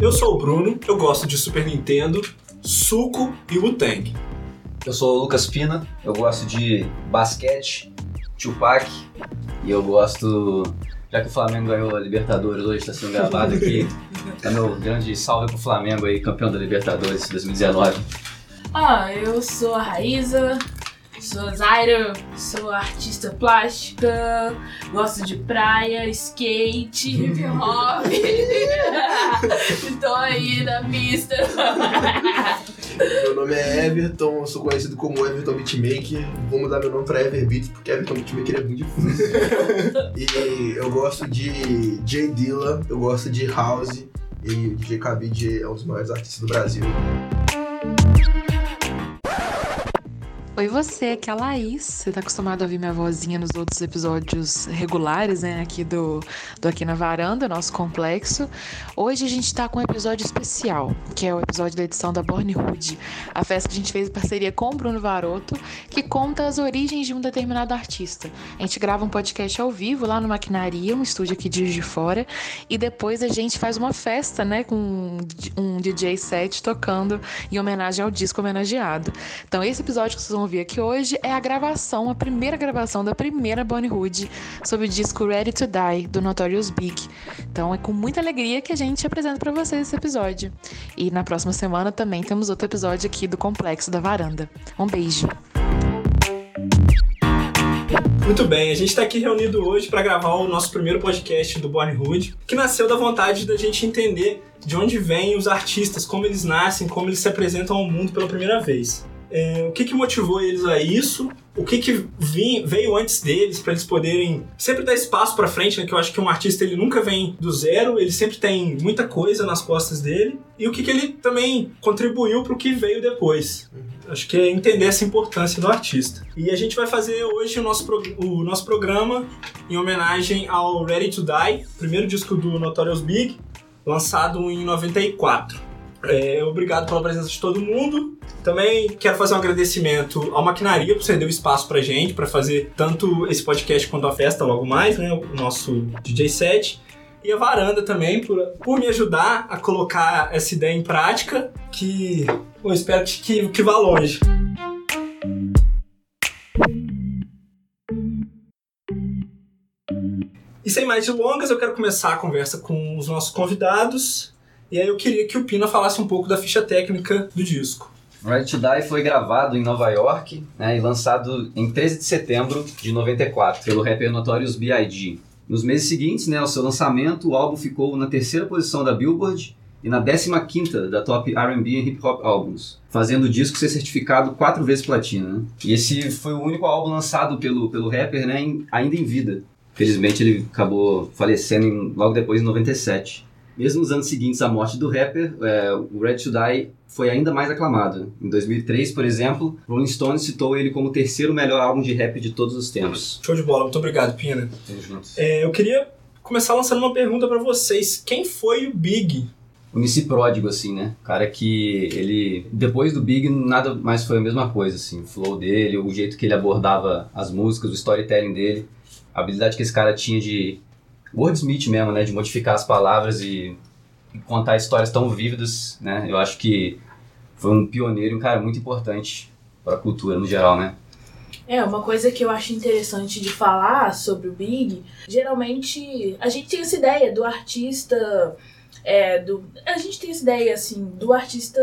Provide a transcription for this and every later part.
Eu sou o Bruno, eu gosto de Super Nintendo, Suco e Wu-Tang. Eu sou o Lucas Pina, eu gosto de basquete, Tupac e eu gosto. Já que o Flamengo ganhou a Libertadores hoje, está sendo gravado aqui. É meu grande salve pro Flamengo aí, campeão da Libertadores 2019. Ah, eu sou a Raíza, sou Zaira, sou artista plástica, gosto de praia, skate, hip hop. Estou aí na pista. Meu nome é Everton, eu sou conhecido como Everton Beatmaker. Vou mudar meu nome pra Everbeat, porque Everton Beatmaker é muito difícil. e eu gosto de J Dilla, eu gosto de House e o DJ Khabib é um dos maiores artistas do Brasil. Oi você, aqui é a Laís. Você tá acostumado a ouvir minha vozinha nos outros episódios regulares, né? Aqui do, do Aqui na Varanda, nosso complexo. Hoje a gente tá com um episódio especial, que é o episódio da edição da Born Hood, a festa que a gente fez em parceria com o Bruno Varoto, que conta as origens de um determinado artista. A gente grava um podcast ao vivo lá no Maquinaria, um estúdio aqui de de Fora, e depois a gente faz uma festa, né? Com um DJ set tocando em homenagem ao disco homenageado. Então esse episódio que vocês vão ouvir aqui hoje é a gravação, a primeira gravação da primeira Bonnie Hood sobre o disco Ready to Die, do Notorious Big. Então é com muita alegria que a gente apresenta para vocês esse episódio. E na próxima semana também temos outro episódio aqui do Complexo da Varanda. Um beijo! Muito bem, a gente está aqui reunido hoje para gravar o nosso primeiro podcast do Born Hood, que nasceu da vontade da gente entender de onde vêm os artistas, como eles nascem, como eles se apresentam ao mundo pela primeira vez. É, o que, que motivou eles a isso? O que, que vim, veio antes deles para eles poderem sempre dar espaço para frente, né? Que eu acho que um artista ele nunca vem do zero, ele sempre tem muita coisa nas costas dele. E o que, que ele também contribuiu para o que veio depois. Acho que é entender essa importância do artista. E a gente vai fazer hoje o nosso, o nosso programa em homenagem ao Ready to Die, primeiro disco do Notorious Big, lançado em 94. É, obrigado pela presença de todo mundo. Também quero fazer um agradecimento ao Maquinaria por ceder o espaço pra gente, para fazer tanto esse podcast quanto a festa logo mais, né? O nosso DJ set. E a Varanda também, por, por me ajudar a colocar essa ideia em prática, que eu espero que, que vá longe. E sem mais delongas, eu quero começar a conversa com os nossos convidados. E aí eu queria que o Pina falasse um pouco da ficha técnica do disco. Ready to Die foi gravado em Nova York né, e lançado em 13 de setembro de 94 pelo rapper Notorious B.I.G. Nos meses seguintes né, ao seu lançamento, o álbum ficou na terceira posição da Billboard e na 15ª da Top R&B e Hip Hop Albums, fazendo o disco ser certificado quatro vezes platina. Né? E esse foi o único álbum lançado pelo, pelo rapper né, em, ainda em vida. Felizmente ele acabou falecendo em, logo depois, em 97. Mesmo nos anos seguintes à morte do rapper, é, o Red to Die foi ainda mais aclamado. Em 2003, por exemplo, Rolling Stone citou ele como o terceiro melhor álbum de rap de todos os tempos. Show de bola, muito obrigado, Pina. É, eu queria começar lançando uma pergunta para vocês. Quem foi o Big? O MC Pródigo, assim, né? Cara que ele... Depois do Big, nada mais foi a mesma coisa, assim. O flow dele, o jeito que ele abordava as músicas, o storytelling dele. A habilidade que esse cara tinha de wordsmith mesmo, né? De modificar as palavras e, contar histórias tão vívidas, né? Eu acho que foi um pioneiro um cara muito importante para a cultura no geral, né? É, uma coisa que eu acho interessante de falar sobre o Big, geralmente a gente tem essa ideia do artista. É, do, a gente tem essa ideia, assim, do artista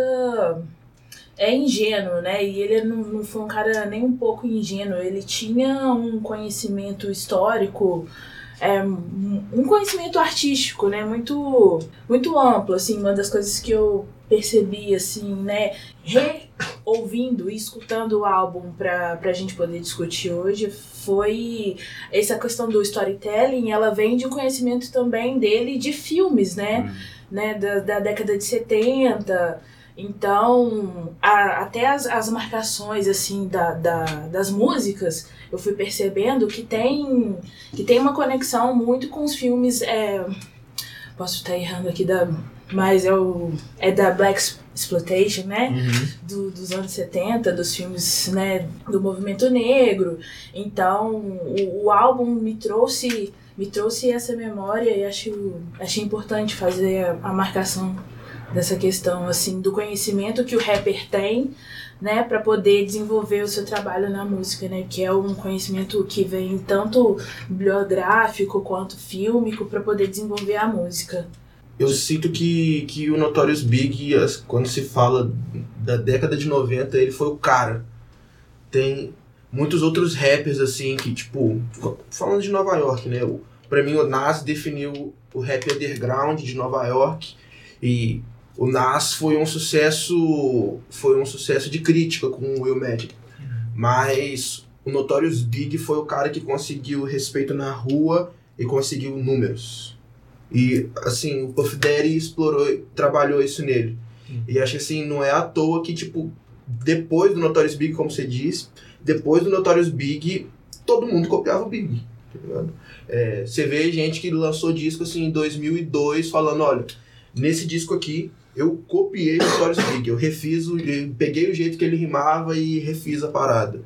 é ingênuo, né? E ele não, não foi um cara nem um pouco ingênuo. Ele tinha um conhecimento histórico é, um conhecimento artístico, né, muito, muito amplo, assim, uma das coisas que eu percebi, assim, né, reouvindo e escutando o álbum para a gente poder discutir hoje foi essa questão do storytelling, ela vem de um conhecimento também dele de filmes, né, hum. né, da, da década de 70, então, a, até as, as marcações assim da, da, das músicas, eu fui percebendo que tem, que tem uma conexão muito com os filmes. É, posso estar errando aqui, da, mas é, o, é da Black Exploitation, né? Do, dos anos 70, dos filmes né, do movimento negro. Então, o, o álbum me trouxe me trouxe essa memória e acho achei importante fazer a, a marcação dessa questão assim do conhecimento que o rapper tem né, para poder desenvolver o seu trabalho na música, né, que é um conhecimento que vem tanto bibliográfico quanto fílmico para poder desenvolver a música. Eu sinto que, que o Notorious Big, quando se fala da década de 90, ele foi o cara. Tem muitos outros rappers, assim, que, tipo, falando de Nova York, né? Pra mim, o Nas definiu o rap underground de Nova York. E o Nas foi um sucesso. Foi um sucesso de crítica com o Will Magic. Mas o Notorious Big foi o cara que conseguiu respeito na rua e conseguiu números. E, assim, o Puff Daddy explorou, trabalhou isso nele. E acho que, assim, não é à toa que, tipo, depois do Notorious Big, como você disse, depois do Notorious Big, todo mundo copiava o Big, tá? É, você vê gente que lançou disco, assim, em 2002, falando, olha, nesse disco aqui, eu copiei o Notorious Big, eu refiz, o, eu peguei o jeito que ele rimava e refiz a parada.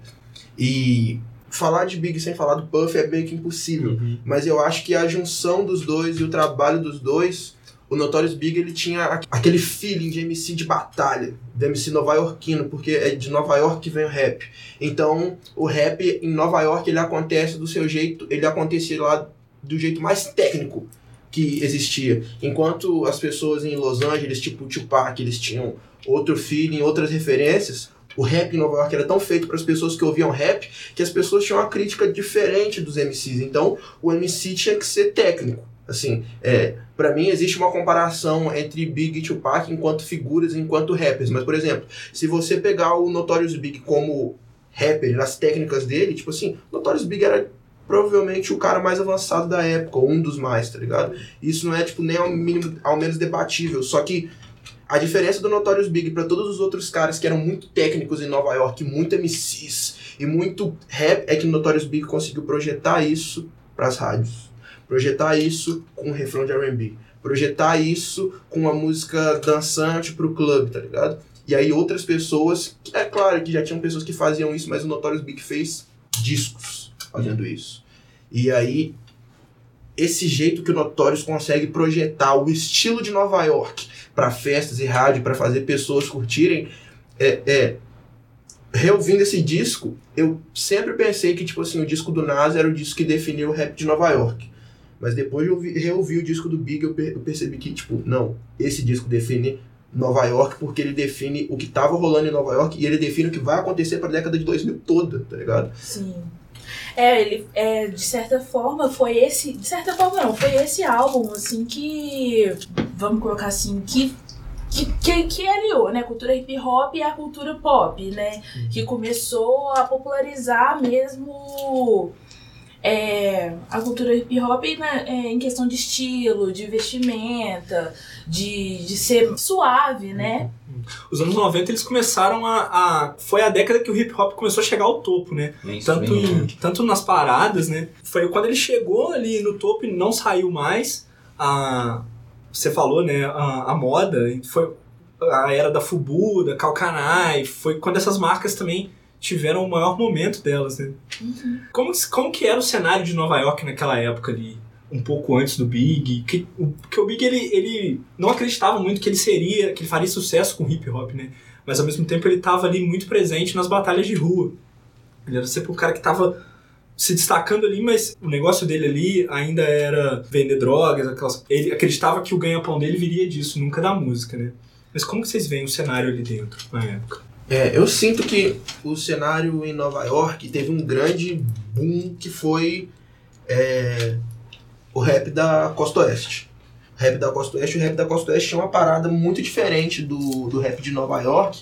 E falar de Big sem falar do Puff é meio que impossível. Mas eu acho que a junção dos dois e o trabalho dos dois, o Notorious Big ele tinha aquele feeling de MC de batalha, de MC nova-iorquino, porque é de Nova York que vem o rap. Então, o rap em Nova York ele acontece do seu jeito, ele acontecia lá do jeito mais técnico que existia. Enquanto as pessoas em Los Angeles, tipo Tupac, eles tinham outro feeling, outras referências, o rap em Nova York era tão feito para as pessoas que ouviam rap que as pessoas tinham uma crítica diferente dos MCs. Então, o MC tinha que ser técnico. Assim, é, para mim existe uma comparação entre Big e Tupac enquanto figuras, enquanto rappers. Mas, por exemplo, se você pegar o Notorious Big como rapper, nas técnicas dele, tipo assim, Notorious Big era provavelmente o cara mais avançado da época, ou um dos mais, tá ligado? Isso não é, tipo, nem ao mínimo, ao menos debatível. Só que a diferença do Notorious Big para todos os outros caras que eram muito técnicos em Nova York, muito MCs e muito rap, é que o Notorious Big conseguiu projetar isso pras rádios. Projetar isso com um refrão de R&B. Projetar isso com uma música dançante pro clube, tá ligado? E aí outras pessoas, é claro que já tinham pessoas que faziam isso, mas o Notorious Big fez discos fazendo isso. E aí esse jeito que o Notorious consegue projetar o estilo de Nova York para festas e rádio, para fazer pessoas curtirem, é, é reouvindo esse disco, eu sempre pensei que tipo assim, o disco do Nas era o disco que definiu o rap de Nova York. Mas depois de eu ouvi- reouvir o disco do Big, eu, per- eu percebi que, tipo, não, esse disco define Nova York porque ele define o que tava rolando em Nova York e ele define o que vai acontecer pra década de 2000 toda, tá ligado? Sim. É, ele, é, de certa forma, foi esse. De certa forma, não, foi esse álbum, assim, que. Vamos colocar assim, que. Que, que, que aliou, né? A cultura hip hop e a cultura pop, né? Que começou a popularizar mesmo é, a cultura hip hop né, é, em questão de estilo, de vestimenta, de, de ser suave, né? Os anos 90 eles começaram a, a- Foi a década que o hip hop começou a chegar ao topo, né? Tanto, em- tanto nas paradas, né? Foi quando ele chegou ali no topo e não saiu mais. A, você falou, né? A, a moda foi a era da Fubu, da Calcanai. Foi quando essas marcas também tiveram o maior momento delas, né? Como, que- como que era o cenário de Nova York naquela época ali? Um pouco antes do Big. Que, o- porque o Big, ele, ele não acreditava muito que ele seria, que ele faria sucesso com hip hop, né? Mas ao mesmo tempo ele estava ali muito presente nas batalhas de rua. Ele era sempre o cara que estava se destacando ali, mas o negócio dele ali ainda era vender drogas, aquelas... ele acreditava que o ganha-pão dele viria disso, nunca da música, né? Mas como que vocês veem o cenário ali dentro, na época? É, eu sinto que o cenário em Nova York teve um grande boom que foi é, o rap da Costa Oeste. O rap da Costa Oeste, o rap da Costa Oeste tinha uma parada muito diferente do, do rap de Nova York.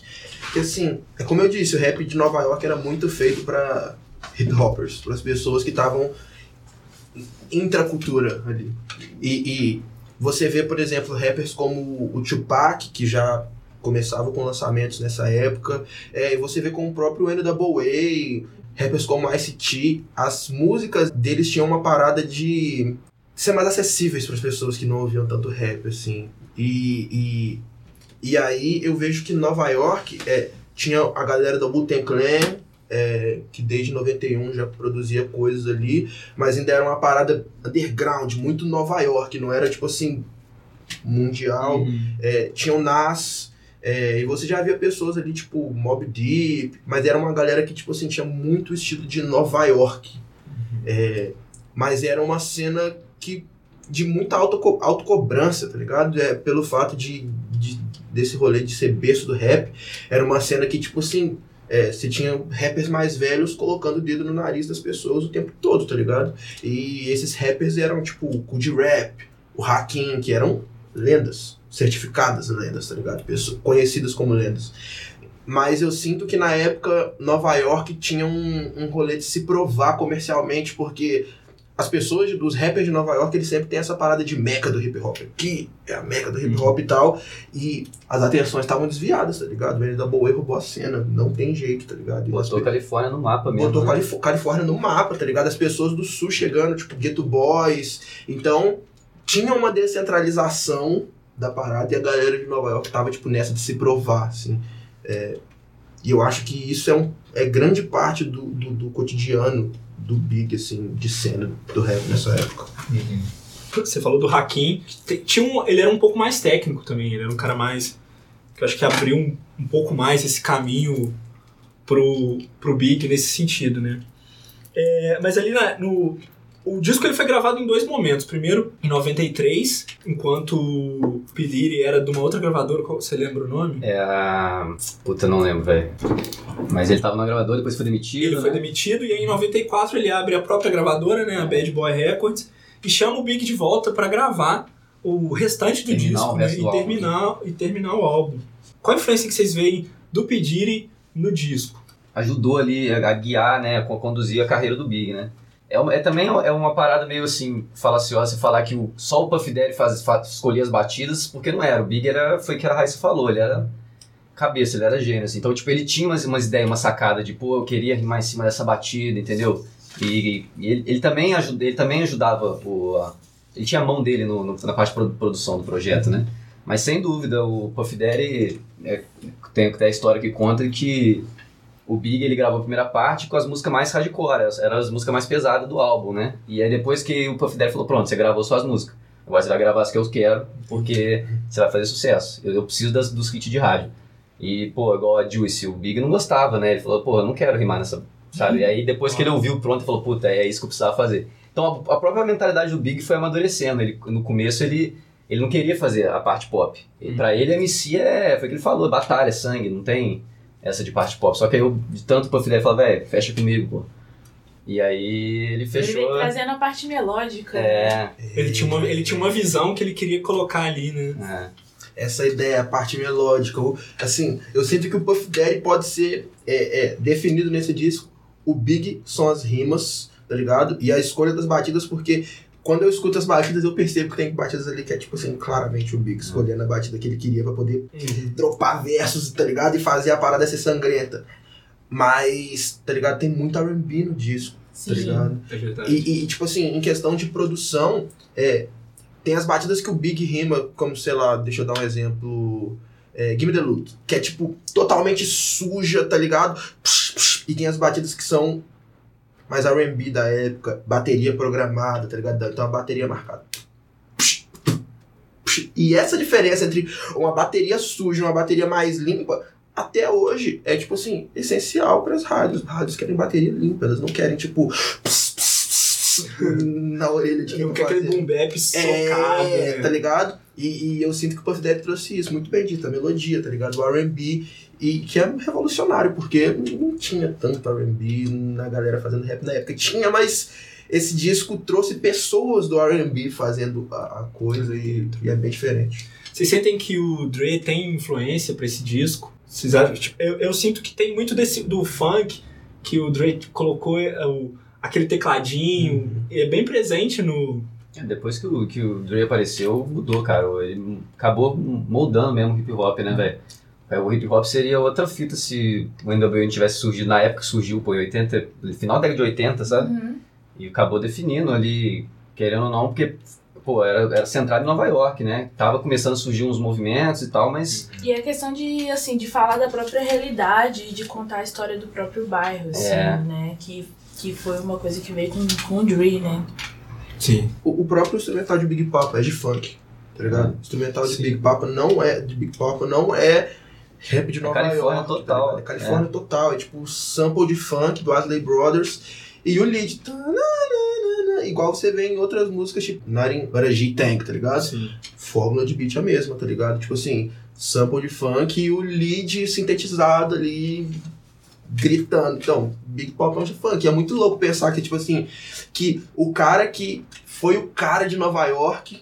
Que assim, é como eu disse, o rap de Nova York era muito feito para hip hoppers, para as pessoas que estavam intracultura ali. E, e você vê, por exemplo, rappers como o Tupac, que já começava com lançamentos nessa época. É, e você vê com o próprio NWA, rappers como Ice-T, as músicas deles tinham uma parada de ser mais acessíveis para as pessoas que não ouviam tanto rap, assim. E, e, e aí eu vejo que Nova York é, tinha a galera do Wu-Tang Clan, é, que desde 91 já produzia coisas ali, mas ainda era uma parada underground, muito Nova York, não era tipo assim, mundial. Uhum. É, tinha o Nas, é, e você já via pessoas ali, tipo, Mob Deep, mas era uma galera que, tipo assim, tinha muito estilo de Nova York. É, mas era uma cena que de muita auto, autocobrança, tá ligado? É, pelo fato de, de, desse rolê de ser berço do rap. Era uma cena que, tipo assim, é, você tinha rappers mais velhos colocando o dedo no nariz das pessoas o tempo todo, tá ligado? E esses rappers eram, tipo, o Cool Rap, o Hakim, que eram lendas, certificadas lendas, tá ligado? Pessoas conhecidas como lendas. Mas eu sinto que na época Nova York tinha um, um rolê de se provar comercialmente, porque as pessoas dos rappers de Nova York, eles sempre têm essa parada de meca do hip hop. Aqui é a meca do hip hop e tal. E as atenções estavam desviadas, tá ligado? Ele da boa roubou a cena. Não tem jeito, tá ligado? E Botou as- Califórnia no mapa mesmo. botou né? Calif- Califórnia no mapa, tá ligado? As pessoas do sul chegando, tipo, Ghetto Boys. Então, tinha uma descentralização da parada e a galera de Nova York tava, tipo, nessa de se provar, assim. É, e eu acho que isso é, um, é grande parte do, do, do cotidiano do Big, assim, de cena do rap nessa época. Você falou do Hakim. Te- Tinha um, ele era um pouco mais técnico também. Ele era um cara mais. que eu acho que abriu um, um pouco mais esse caminho pro, pro Big nesse sentido, né? É, mas ali na- no. O disco ele foi gravado em dois momentos. Primeiro, em 93, enquanto o P. Diddy era de uma outra gravadora, qual, você lembra o nome? É a. Puta, não lembro, velho. Mas ele tava na gravadora, depois foi demitido. Ele foi né? demitido e aí em 94 ele abre a própria gravadora, né, a Bad Boy Records, e chama o Big de volta pra gravar o restante do Terminar disco né, resto e, do álbum. terminar, e terminar o álbum. Qual a influência que vocês veem do P. Diddy no disco? ajudou ali a guiar, né, a co- conduzir a carreira do Big, né? É, uma- é também é uma parada meio assim, falaciosa falar que o, só o Puff Daddy faz, fa- escolhia as batidas, porque não era. O Big era, foi o que a Raíssa falou, ele era cabeça, ele era gênio, assim. Então, tipo, ele tinha umas, umas ideias, uma sacada de, pô, eu queria rimar em cima dessa batida, entendeu? E, e ele, ele, também ajuda, ele também ajudava o... a- ele tinha a mão dele no, no- na parte de produ- produção do projeto, né? Mas sem dúvida, o Puff Daddy é, tem até a história que conta que o Big ele gravou a primeira parte com as músicas mais hardcore, eram as músicas mais pesadas do álbum, né? E aí depois que o Puff Daddy falou, pronto, você gravou suas músicas, agora você vai gravar as que eu quero, porque você vai fazer sucesso. Eu, eu preciso das, dos hits de rádio. E, pô, igual a Juicy, o Big não gostava, né? Ele falou, pô, eu não quero rimar nessa, sabe? E aí depois que ele ouviu pronto, ele falou, puta, é isso que eu precisava fazer. Então a, a própria mentalidade do Big foi amadurecendo. Ele, no começo ele, ele não queria fazer a parte pop. E Pra ele a MC é, foi o que ele falou, batalha, sangue, não tem essa de parte pop. Só que aí eu, de tanto Puff Daddy, falei, velho, fecha comigo, pô. E aí ele Ele fechou. vem trazendo a parte melódica. né? É, Ele tinha, uma, ele tinha uma visão que ele queria colocar ali, né? é. essa ideia, a parte melódica. Assim, eu sinto que o Puff Daddy pode ser é, é, definido nesse disco. O Big são as rimas, tá ligado? E a escolha das batidas, porque quando eu escuto as batidas, eu percebo que tem batidas ali que é, tipo assim, claramente o Big escolhendo a batida que ele queria pra poder dropar versos, tá ligado? E fazer a parada ser sangrenta. Mas, tá ligado? Tem muito R&B no disco, tá Sim. ligado? É verdade. E, e, tipo assim, em questão de produção, é, tem as batidas que o Big rima, como, sei lá, deixa eu dar um exemplo. É, Give Me the Loot, que é tipo totalmente suja, tá ligado? Psh, psh, e tem as batidas que são mais RB da época, bateria programada, tá ligado? Então a bateria marcada. Psh, psh. E essa diferença entre uma bateria suja e uma bateria mais limpa, até hoje, é tipo assim, essencial para as rádios. As rádios querem bateria limpa, elas não querem tipo. Na orelha de quem quer aquele boom bap socado, É, né? tá ligado? E, e eu sinto que o Puff Daddy trouxe isso muito bem dito, a melodia, tá ligado? O R&B, e que é revolucionário, porque não tinha tanto R&B na galera fazendo rap na época. Tinha, mas esse disco trouxe pessoas do R&B fazendo a, a coisa e, e é bem diferente. Vocês sentem que o Dre tem influência pra esse disco? Vocês acham, tipo, eu, eu sinto que tem muito desse, do funk que o Dre colocou é, o, aquele tecladinho, é bem presente no. É, Depois que o, que o Dre apareceu, mudou, cara. Ele acabou moldando mesmo o hip hop, né, velho? É, O hip hop seria outra fita se o NWA tivesse surgido na época que surgiu, pô, em 80, no final da década de 80, sabe? Uhum. E acabou definindo ali Querendo ou não, porque pô, era, era centrado em Nova York, né? Tava começando a surgir uns movimentos e tal, mas E é questão de, assim, de falar da própria realidade, de contar a história do próprio bairro, assim, É. né? Que, que foi uma coisa que veio com, com o Dre, né? Sim. O, o próprio instrumental de Big Papa é de funk, tá ligado? O instrumental de Sim. Big Papa não é de Big Papa não é rap de É Nova Califórnia York, total, tá é Califórnia total, é tipo sample de funk do Asley Brothers e o lead tananana, igual você vê em outras músicas tipo Narin G Tank, tá ligado? Sim. Fórmula de beat é a mesma, tá ligado? Tipo assim, sample de funk e o lead sintetizado ali gritando. Então, Big Pop é um de funk. E é muito louco pensar que, tipo assim, que o cara que foi o cara de Nova York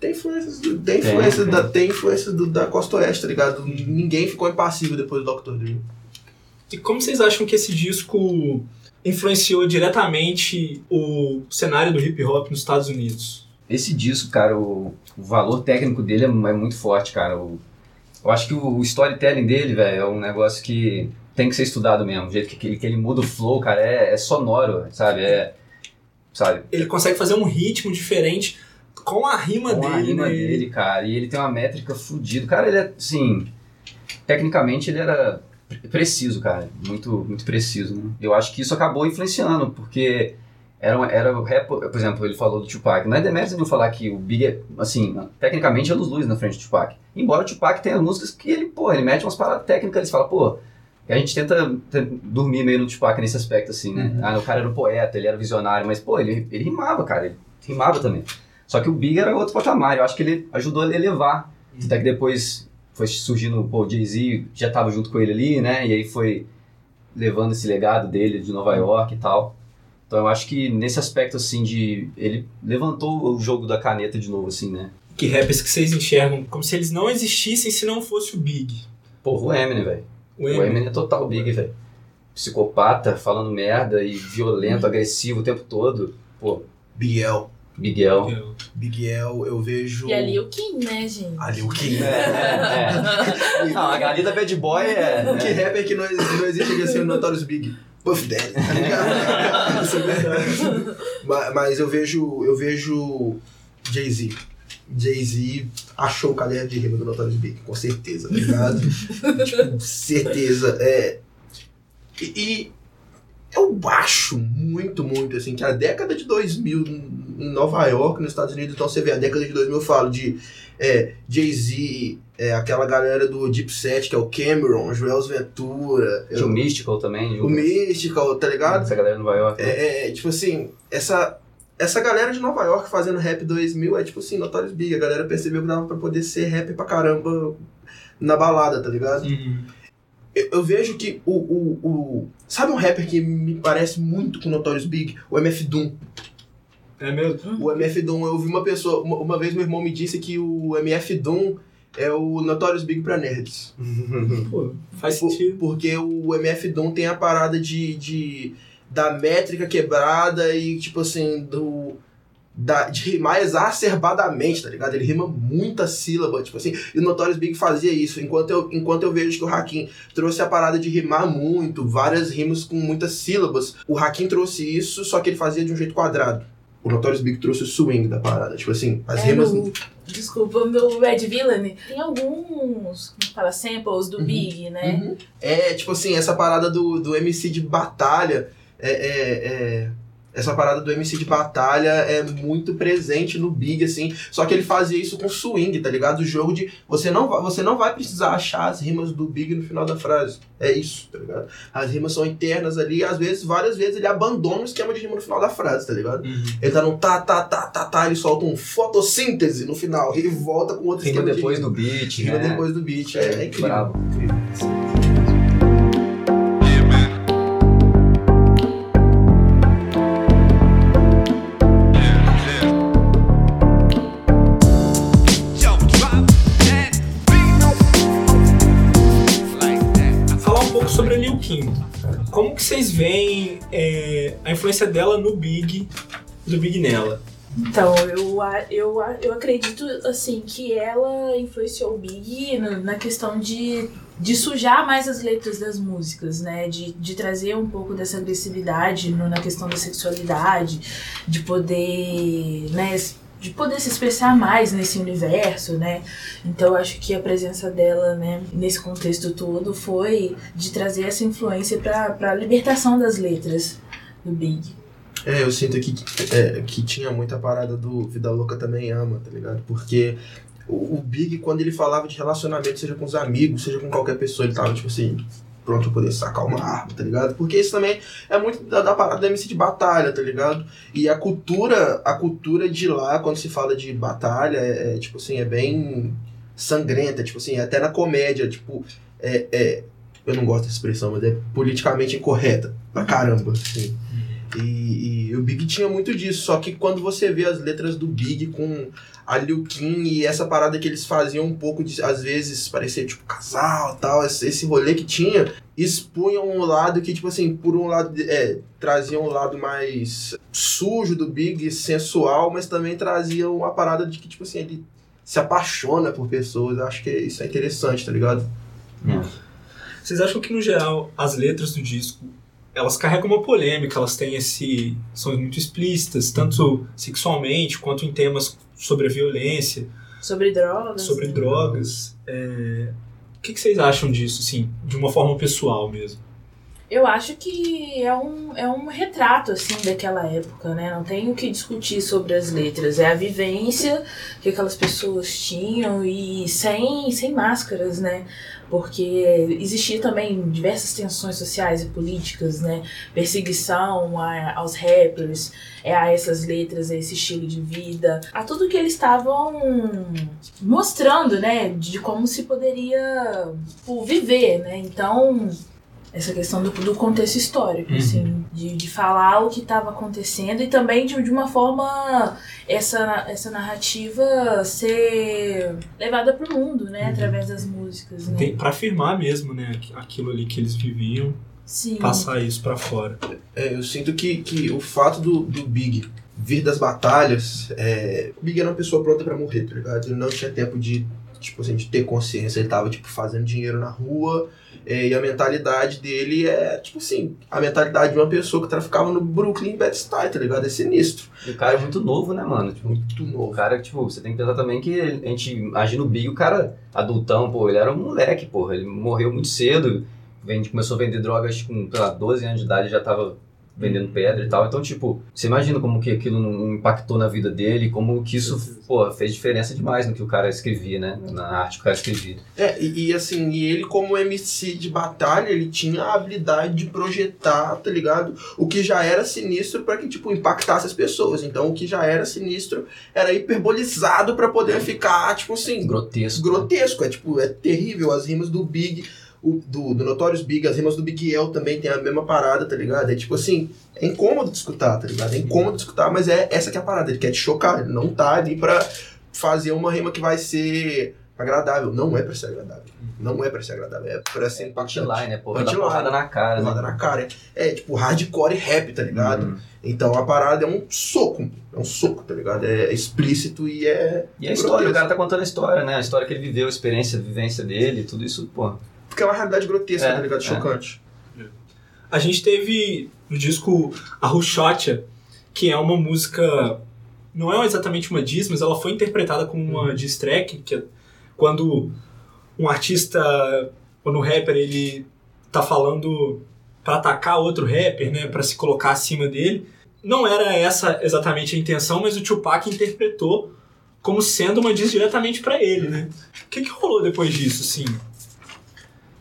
tem influências, do- tem Tem, influência, tem. Da, tem influência do- da Costa Oeste, tá ligado? Ninguém ficou impassível depois do Dr. Dre. E como vocês acham que esse disco influenciou diretamente o cenário do hip hop nos Estados Unidos? esse disco, cara, o, o valor técnico dele é, é muito forte, cara. O- eu acho que o, o storytelling dele, velho, é um negócio que tem que ser estudado mesmo. O jeito que, ele, que ele muda o flow, cara, é, é sonoro, sabe? É. Sabe? Ele consegue fazer um ritmo diferente com a rima Com dele. a rima né? dele, cara. E ele tem uma métrica fodida. Cara, ele é, assim. Tecnicamente ele era pre- preciso, cara. Muito, muito preciso, né? Eu acho que isso acabou influenciando, porque era, era o rap. Por exemplo, ele falou do Tupac. Não é demérito nenhum falar que o Big, é, assim, tecnicamente é luz luz na frente do Tupac. Embora o Tupac tenha músicas que ele, pô, ele mete umas paradas técnicas, ele fala, pô. A gente tenta, tenta dormir meio no Tupac nesse aspecto, assim, né? Ah, o cara era um poeta, ele era visionário, mas, pô, ele, ele rimava, cara. Ele rimava também. Só que o Big era outro patamar. Eu acho que ele ajudou ele a elevar. Até que depois foi surgindo, pô, o Jay-Z já tava junto com ele ali, né? E aí foi levando esse legado dele de Nova York e tal. Então eu acho que nesse aspecto, assim, de... Ele levantou o jogo da caneta de novo, assim, né? Que rappers que vocês enxergam como se eles não existissem se não fosse o Big. Pô, o Eminem, velho. O O Eminem. É total Big, velho. Psicopata, falando merda e violento, agressivo o tempo todo. Pô, Big L. Miguel. Big L, eu vejo. E ali o Kim, né, gente? Ali o que? É, é, é. Não, a galinha da Bad Boy é... Que é. rapper que não, não existe que assim, o Notorious Big? Puff Daddy, tá ligado? Isso é verdade. mas, mas eu vejo, eu vejo Jay-Z. Jay-Z achou o caderno de rima do Notorious Big, com certeza, tá ligado? tipo, certeza. É, e, e eu acho muito, muito, assim, que a década de 2000 em Nova York, nos Estados Unidos, então você vê a década de 2000, eu falo de é, Jay-Z, é, aquela galera do Deep Set, que é o Cameron, Joels Ventura, Tinha o Mystical também. o Mystical, tá ligado? Essa galera de Nova York. né? É, é, tipo assim, essa, essa galera de Nova York fazendo rap 2000 é tipo assim, Notorious Big. A galera percebeu que dava pra poder ser rap pra caramba na balada, tá ligado? Uhum. Eu, eu vejo que o, o, o. Sabe um rapper que me parece muito com Notorious Big? O MF Doom. É mesmo? O MF Doom, eu ouvi uma pessoa. Uma, uma vez meu irmão me disse que o MF Doom é o Notorious Big pra nerds. Pô, faz Por- sentido. Porque o MF Doom tem a parada de, de da métrica quebrada e tipo assim do da, de rimar exacerbadamente, tá ligado? Ele rima muita sílaba, tipo assim, e o Notorious Big fazia isso, enquanto eu, enquanto eu vejo que o Hakim trouxe a parada de rimar muito, várias rimas com muitas sílabas, o Hakim trouxe isso, só que ele fazia de um jeito quadrado. O Notorious Big trouxe o swing da parada, tipo assim, as É, rimas... no- desculpa, no Red Villain tem alguns, como fala, samples do Uhum. Big, né? Uhum. É, tipo assim, essa parada do, do MC de batalha, é, é, é- essa parada do MC de batalha é muito presente no Big, assim, só que ele fazia isso com swing, tá ligado? O jogo de, você não, vai, você não vai precisar achar as rimas do Big no final da frase, é isso, tá ligado? As rimas são internas ali, e às vezes, várias vezes ele abandona o esquema de rima no final da frase, tá ligado? Uhum. Ele tá no tá, tá, tá, tá, tá, ele solta um fotossíntese no final, ele volta com outro Rima esquema depois de do rima. beat, Rima né? depois do beat, é, é incrível. Bravo. Yo, veem é, a influência dela no Big, do Big nela? Então, eu, eu, eu acredito, assim, que ela influenciou o Big na, na questão de, de sujar mais as letras das músicas, né? De, de trazer um pouco dessa agressividade no- na questão da sexualidade, de poder, né? De poder se expressar mais nesse universo, né? Então, acho que a presença dela, né, nesse contexto todo, foi de trazer essa influência para a libertação das letras do Big. É, eu sinto que, é, que tinha muita parada do Vida Louca também ama, tá ligado? Porque o, o Big, quando ele falava de relacionamento, seja com os amigos, seja com qualquer pessoa, ele tava, tipo assim, pronto pra poder sacar uma arma, tá ligado? Porque isso também é muito da, da parada da MC de batalha, tá ligado? E a cultura, a cultura de lá, quando se fala de batalha, é, é, tipo assim, é bem sangrenta, tipo assim, até na comédia, tipo, é, é eu não gosto dessa expressão, mas é politicamente incorreta, pra caramba, assim. E, e o Big tinha muito disso, só que quando você vê as letras do Big com a Liu Kim e essa parada que eles faziam um pouco de, às vezes, parecer tipo casal tal, esse, rolê que tinha, expunham um lado que, tipo assim, por um lado, é, um lado mais sujo do Big, sensual, mas também traziam a parada de que, tipo assim, ele se apaixona por pessoas. Eu acho que isso é interessante, tá ligado? Vocês acham que, no geral, as letras do disco elas carregam uma polêmica, elas têm esse. são muito explícitas, tanto sexualmente quanto em temas sobre a violência, Sobre drogas. sobre drogas. É, O que, que vocês acham disso, assim, de uma forma pessoal mesmo? Eu acho que é um, é um retrato, assim, daquela época, né? Não tem o que discutir sobre as letras. É a vivência que aquelas pessoas tinham e sem, sem máscaras, né? Porque existia também diversas tensões sociais e políticas, né? Perseguição a- aos rappers, é, a essas letras, a esse estilo de vida, a tudo que eles estavam mostrando, né? De como se poderia tipo, viver, né? Então, essa questão do, do contexto histórico, Uhum. assim, de, de falar o que estava acontecendo e também de, de uma forma essa, essa narrativa ser levada para o mundo, né, através das músicas, né? Pra afirmar mesmo, né, aqu- aquilo ali que eles viviam, Sim. passar isso pra fora. É, eu sinto que, que o fato do, do Big vir das batalhas, é, o Big era uma pessoa pronta pra morrer, tá ligado? Ele não tinha tempo de, tipo assim, de ter consciência. Ele tava, tipo, fazendo dinheiro na rua, e a mentalidade dele é, tipo assim, a mentalidade de uma pessoa que traficava no Brooklyn Bed-Stuy, tá ligado? É sinistro. E o cara é muito novo, né, mano? Tipo, Muito o novo. cara, tipo, você tem que pensar também que a gente imagina o Big, o cara adultão, pô, ele era um moleque, porra. Ele morreu muito cedo. Vende, começou a vender drogas com, sei lá, 12 anos de idade, já tava vendendo pedra e tal. Então, tipo, você imagina como que aquilo não impactou na vida dele, como que isso, pô, fez diferença demais no que o cara escrevia, né? Na arte que o cara escrevia. É, e, e assim, e ele como MC de batalha, ele tinha a habilidade de projetar, tá ligado? O que já era sinistro pra que, tipo, impactasse as pessoas. Então, o que já era sinistro era hiperbolizado pra poder ficar, tipo assim, Grotesco. grotesco. É, tipo, é terrível. As rimas do Big, o, do, do Notorious Big, as rimas do Big El também tem a mesma parada, tá ligado? É tipo assim, é incômodo de escutar, tá ligado? É incômodo de escutar, mas é essa que é a parada. Ele quer te chocar, ele não tá ali pra fazer uma rima que vai ser agradável. Não é pra ser agradável. Não é pra ser agradável, é pra ser impactante. Punchline, né? Porra, Punchline. porrada na cara, né? Porrada na cara. É, é tipo hardcore e rap, tá ligado? Uhum. Então a parada é um soco. É um soco, tá ligado? É explícito e é. E a história, o cara tá contando a história, né? A história que ele viveu, a experiência, a vivência dele, tudo isso, pô. Porque é uma realidade grotesca, É, tá ligado? é. Chocante. A gente teve no disco a Rushotcha, que é uma música. Não é exatamente uma diss, mas ela foi interpretada como uma diss track, que é quando um artista, quando um rapper, ele tá falando pra atacar outro rapper, né, Pra se colocar acima dele. Não era essa exatamente a intenção, mas o Tupac interpretou como sendo uma diss diretamente pra ele, né? O que, que rolou depois disso, assim?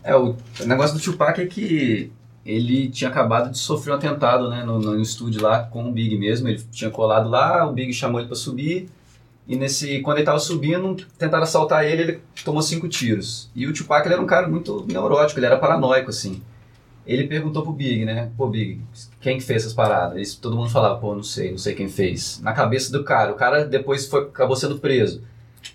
É, o, negócio do Tupac é que ele tinha acabado de sofrer um atentado, né, no, no estúdio lá com o Big mesmo. Ele tinha colado lá, o Big chamou ele pra subir. E nesse, quando ele tava subindo, tentaram assaltar ele, ele tomou cinco tiros. E o Tupac ele era um cara muito neurótico, ele era paranoico, assim. Ele perguntou pro Big, né? Pô, Big, quem que fez essas paradas? Isso, todo mundo falava, pô, não sei, não sei quem fez. Na cabeça do cara. O cara depois foi, acabou sendo preso.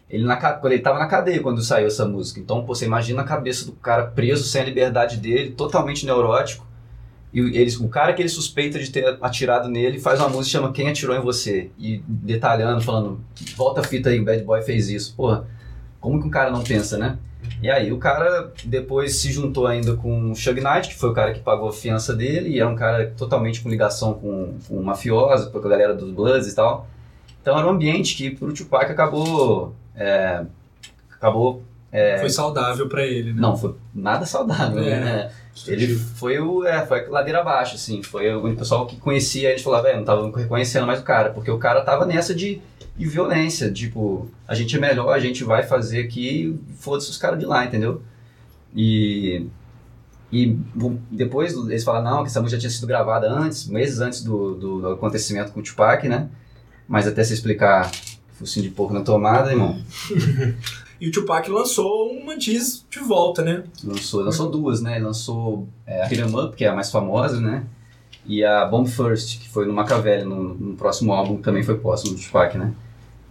Ele, na, quando ele tava na cadeia quando saiu essa música. Então, pô, você imagina a cabeça do cara preso sem a liberdade dele, totalmente neurótico. E o- eles, o cara que ele suspeita de ter atirado nele faz uma música chama Quem Atirou em Você. E detalhando, falando, volta a fita aí, o Bad Boy fez isso. Porra, como que um cara não pensa, né? E aí o cara depois se juntou ainda com o Shug Knight, que foi o cara que pagou a fiança dele, e era um cara totalmente com ligação com, com mafioso, com a galera dos Bloods e tal. Então era um ambiente que pro Tupac acabou... é, acabou... Foi saudável pra ele, né? Não, foi nada saudável, É. né? Ele foi o. É, foi a ladeira abaixo, assim. Foi o pessoal que conhecia, a gente falava, velho, não tava reconhecendo mais o cara, porque o cara tava nessa de, de violência. Tipo, a gente é melhor, a gente vai fazer aqui, foda-se os caras de lá, entendeu? E. E depois eles falaram, não, que essa música já tinha sido gravada antes, meses antes do, do, do acontecimento com o Tupac, né? Mas até se explicar focinho de porco na tomada, irmão. E o Tupac lançou uma diz de volta, né? Lançou, lançou duas, né? Lançou é, a Hit Up, que é a mais famosa, né? E a Bomb First, que foi no Machiavelli, no, no próximo álbum, que também foi póstumo do Tupac, né?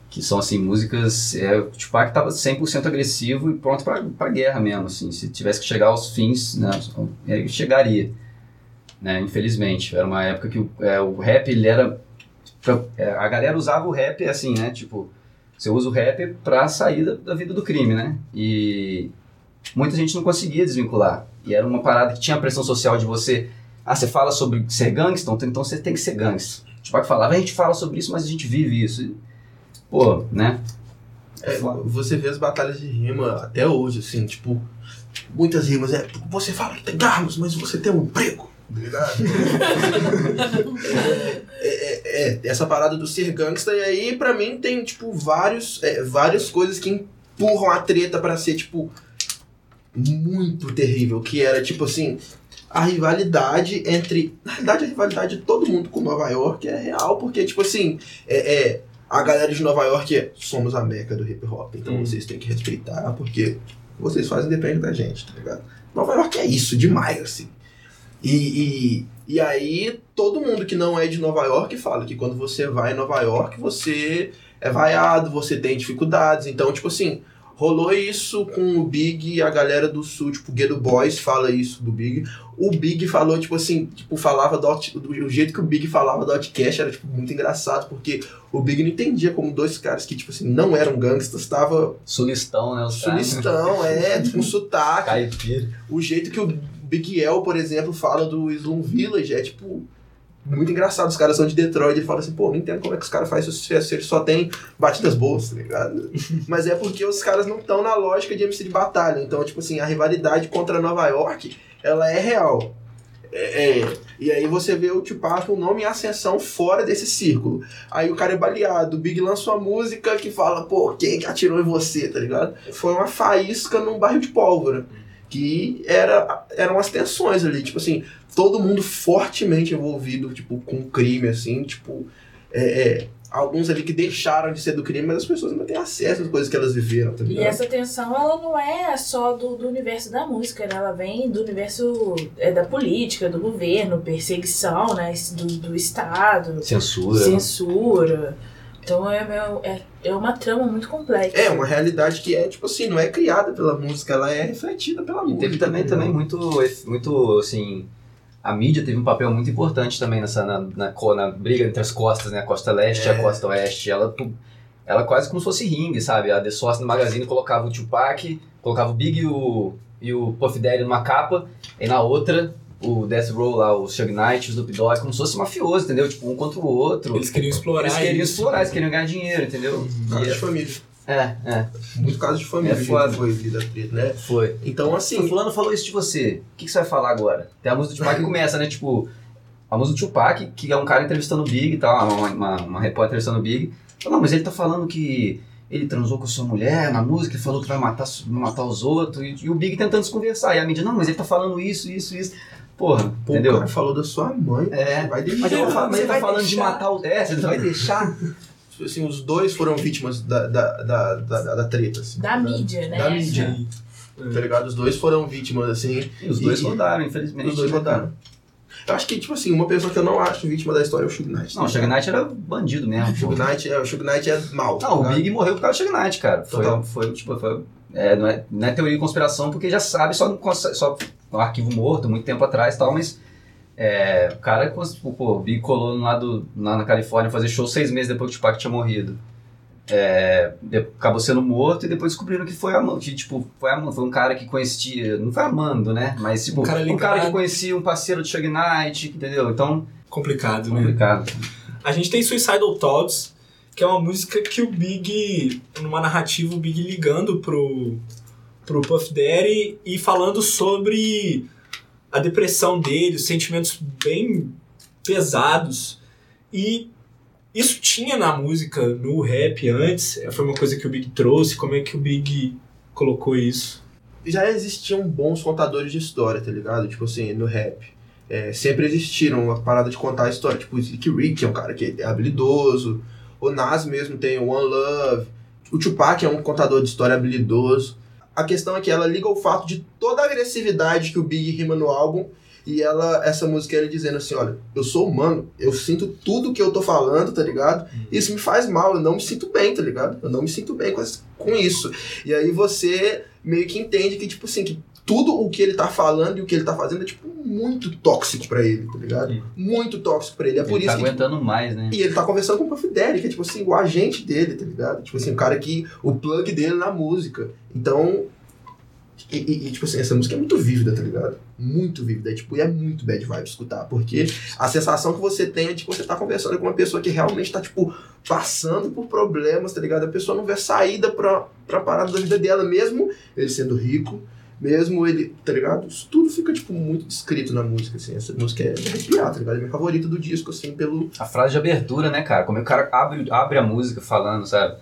Que são, assim, músicas... É, o Tupac tava 100% agressivo e pronto pra, pra guerra mesmo, assim. Se tivesse que chegar aos fins, né? Ele chegaria, né? Infelizmente. Era uma época que o, é, o rap, ele era... é, a galera usava o rap, assim, né? Tipo, você usa o rap pra sair da, da vida do crime, né? E muita gente não conseguia desvincular. E era uma parada que tinha a pressão social de você. Ah, você fala sobre ser gangsta, então- então você tem que ser gangsta. O Tupac falava, a gente fala sobre isso, mas a gente vive isso. E, pô, né? É, você vê as batalhas de rima até hoje, assim, tipo, muitas rimas. É, você fala que tem armas, mas você tem um emprego. é, é, é, essa parada do ser gangsta, e aí pra mim tem, tipo, vários, é, várias coisas que empurram a treta pra ser, tipo, muito terrível. Que era, tipo assim, a rivalidade entre. Na realidade, a rivalidade de todo mundo com Nova York é real, porque, tipo assim, é, é, a galera de Nova York é somos a meca do hip hop, então Hum. vocês têm que respeitar, porque vocês fazem depende da gente, tá ligado? Nova York é isso, demais, assim. E, e, e aí, todo mundo que não é de Nova York fala que quando você vai em Nova York, você é vaiado, você tem dificuldades. Então, tipo assim, rolou isso com o Big e a galera do Sul, tipo, o Ghetto Boys fala isso do Big. O Big falou, tipo assim, tipo, falava do, do o jeito que o Big falava do Outcast era, tipo, muito engraçado, porque o Big não entendia como dois caras que, tipo assim, não eram gangsters, estavam Sulistão, né? Os sulistão, é, com sotaque. Caipira. O jeito que o Big El, por exemplo, fala do Slum Village é, tipo, muito engraçado. Os caras são de Detroit, ele fala assim, pô, não entendo como é que os caras fazem sucesso, eles só tem batidas boas, tá ligado? Mas é porque os caras não estão na lógica de MC de batalha. Então, tipo assim, a rivalidade contra Nova York, ela é real. É, é. e aí você vê o Tupac, o nome em ascensão fora desse círculo. Aí o cara é baleado, o Big lança uma música que fala, pô, quem que atirou em você, tá ligado? Foi uma faísca num bairro de pólvora. Que era, eram as tensões ali, tipo assim, todo mundo fortemente envolvido, tipo, com crime, assim, tipo, é, é, alguns ali que deixaram de ser do crime, mas as pessoas ainda têm acesso às coisas que elas viveram, tá E ligado? essa tensão, ela não é só do, do universo da música, né? Ela vem do universo é, da política, do governo, perseguição, né? Do, do Estado, Censura. censura. Então é, é, é uma trama muito complexa. É, uma realidade que é, tipo assim, não é criada pela música, ela é refletida pela E música. teve também, também muito, muito, assim... A mídia teve um papel muito importante também nessa, na, na, na briga entre as costas, né? A costa leste e É. a costa oeste. Ela, ela quase como se fosse ringue, sabe? A The Source no Magazine colocava o Tupac, colocava o Big e o, e o Puff Daddy numa capa, e na outra o Death Row lá, o Shug Knight, o Snoop Dogg, como se fosse mafioso, entendeu? Tipo, um contra o outro. Eles queriam explorar Eles queriam isso. explorar, eles queriam ganhar dinheiro, entendeu? Caso E- de família. é, é, Muito caso de família, É foda. foi vida preta, né? foi. Então, Sim. assim, fulano falou isso de você. O que, que você vai falar agora? Tem a música do Tupac que começa, né? Tipo, a música do Tupac, que é um cara entrevistando o Big e tal, uma, uma, uma repórter entrevistando o Big. Fala, Não, mas ele tá falando que ele transou com a sua mulher na música, ele falou que vai matar, matar os outros, e, e o Big tentando se conversar. E a mídia, não, mas ele tá falando isso, isso, isso. Porra, pô, o entendeu? cara falou da sua mãe, É. vai deixar. Mas tá falando- mas Você tá falando de deixar? matar os. É, você vai deixar. Tipo assim, os dois foram vítimas da, da, da, da, da- da treta, assim. Da mídia, né? Da mídia, Sim. tá ligado? Os dois foram vítimas, assim. E os dois E- rodaram, infelizmente. Os dois né, rodaram. Eu acho que, tipo assim, uma pessoa que eu não acho vítima da história é o Shug Knight. Não, o Shug Knight era bandido mesmo. O. Shug Knight é, o Shug Knight é mal. tá Não, o ligado? Big morreu por causa do Shug Knight, cara. Foi, Total. foi tipo, foi, é, não, é, não é teoria de conspiração, porque já sabe, só, só no arquivo morto, muito tempo atrás e tal, mas É, o cara, pô, o Big colou lá, do, lá na Califórnia fazer show seis meses depois que o Tupac tinha morrido. É, de- acabou sendo morto e depois descobriram que foi amando, que tipo, foi, amando, foi um cara que conhecia, não foi amando, né? Mas tipo, Um cara um cara que conhecia um parceiro do Shug Knight, entendeu? Então, Complicado, né? complicado. A gente tem Suicidal Thoughts, que é uma música que o Big, numa narrativa, o Big ligando pro, pro Puff Daddy e falando sobre a depressão dele, os sentimentos bem pesados. E isso tinha na música, no rap antes, foi uma coisa que o Big trouxe, como é que o Big colocou isso? já existiam bons contadores de história, tá ligado? Tipo assim, no rap. É, sempre existiram a parada de contar a história. Tipo, o Rick é um cara que é habilidoso. O Nas mesmo tem o One Love. O Tupac é um contador de história habilidoso. A questão é que ela liga o fato de toda a agressividade que o Big rima no álbum e ela, essa música ele dizendo assim, olha, eu sou humano, eu sinto tudo que eu tô falando, tá ligado? Isso me faz mal, eu não me sinto bem, tá ligado? Eu não me sinto bem com isso. E aí você meio que entende que, tipo assim, que tudo o que ele tá falando e o que ele tá fazendo é, tipo, muito tóxico pra ele, tá ligado? Hum. Muito tóxico pra ele. É por Ele isso tá que. aguentando mais, né? E ele tá conversando com o Puff Daddy, que é, tipo assim, o agente dele, tá ligado? Tipo assim, o cara que. O plug dele na música. Então. E, e- e, tipo assim, essa música é muito vívida, tá ligado? Muito vívida. É, tipo, e é muito bad vibe escutar. Porque a sensação que você tem é de que você tá conversando com uma pessoa que realmente tá, tipo, passando por problemas, tá ligado? A pessoa não vê saída pra, pra parada da vida dela, mesmo ele sendo rico, mesmo ele, tá ligado? Isso tudo fica, tipo, muito descrito na música, assim. Essa música é arrepiar, tá ligado? É minha favorita do disco, assim, pelo. A frase de abertura, né, cara? Como o cara abre, abre a música falando, sabe?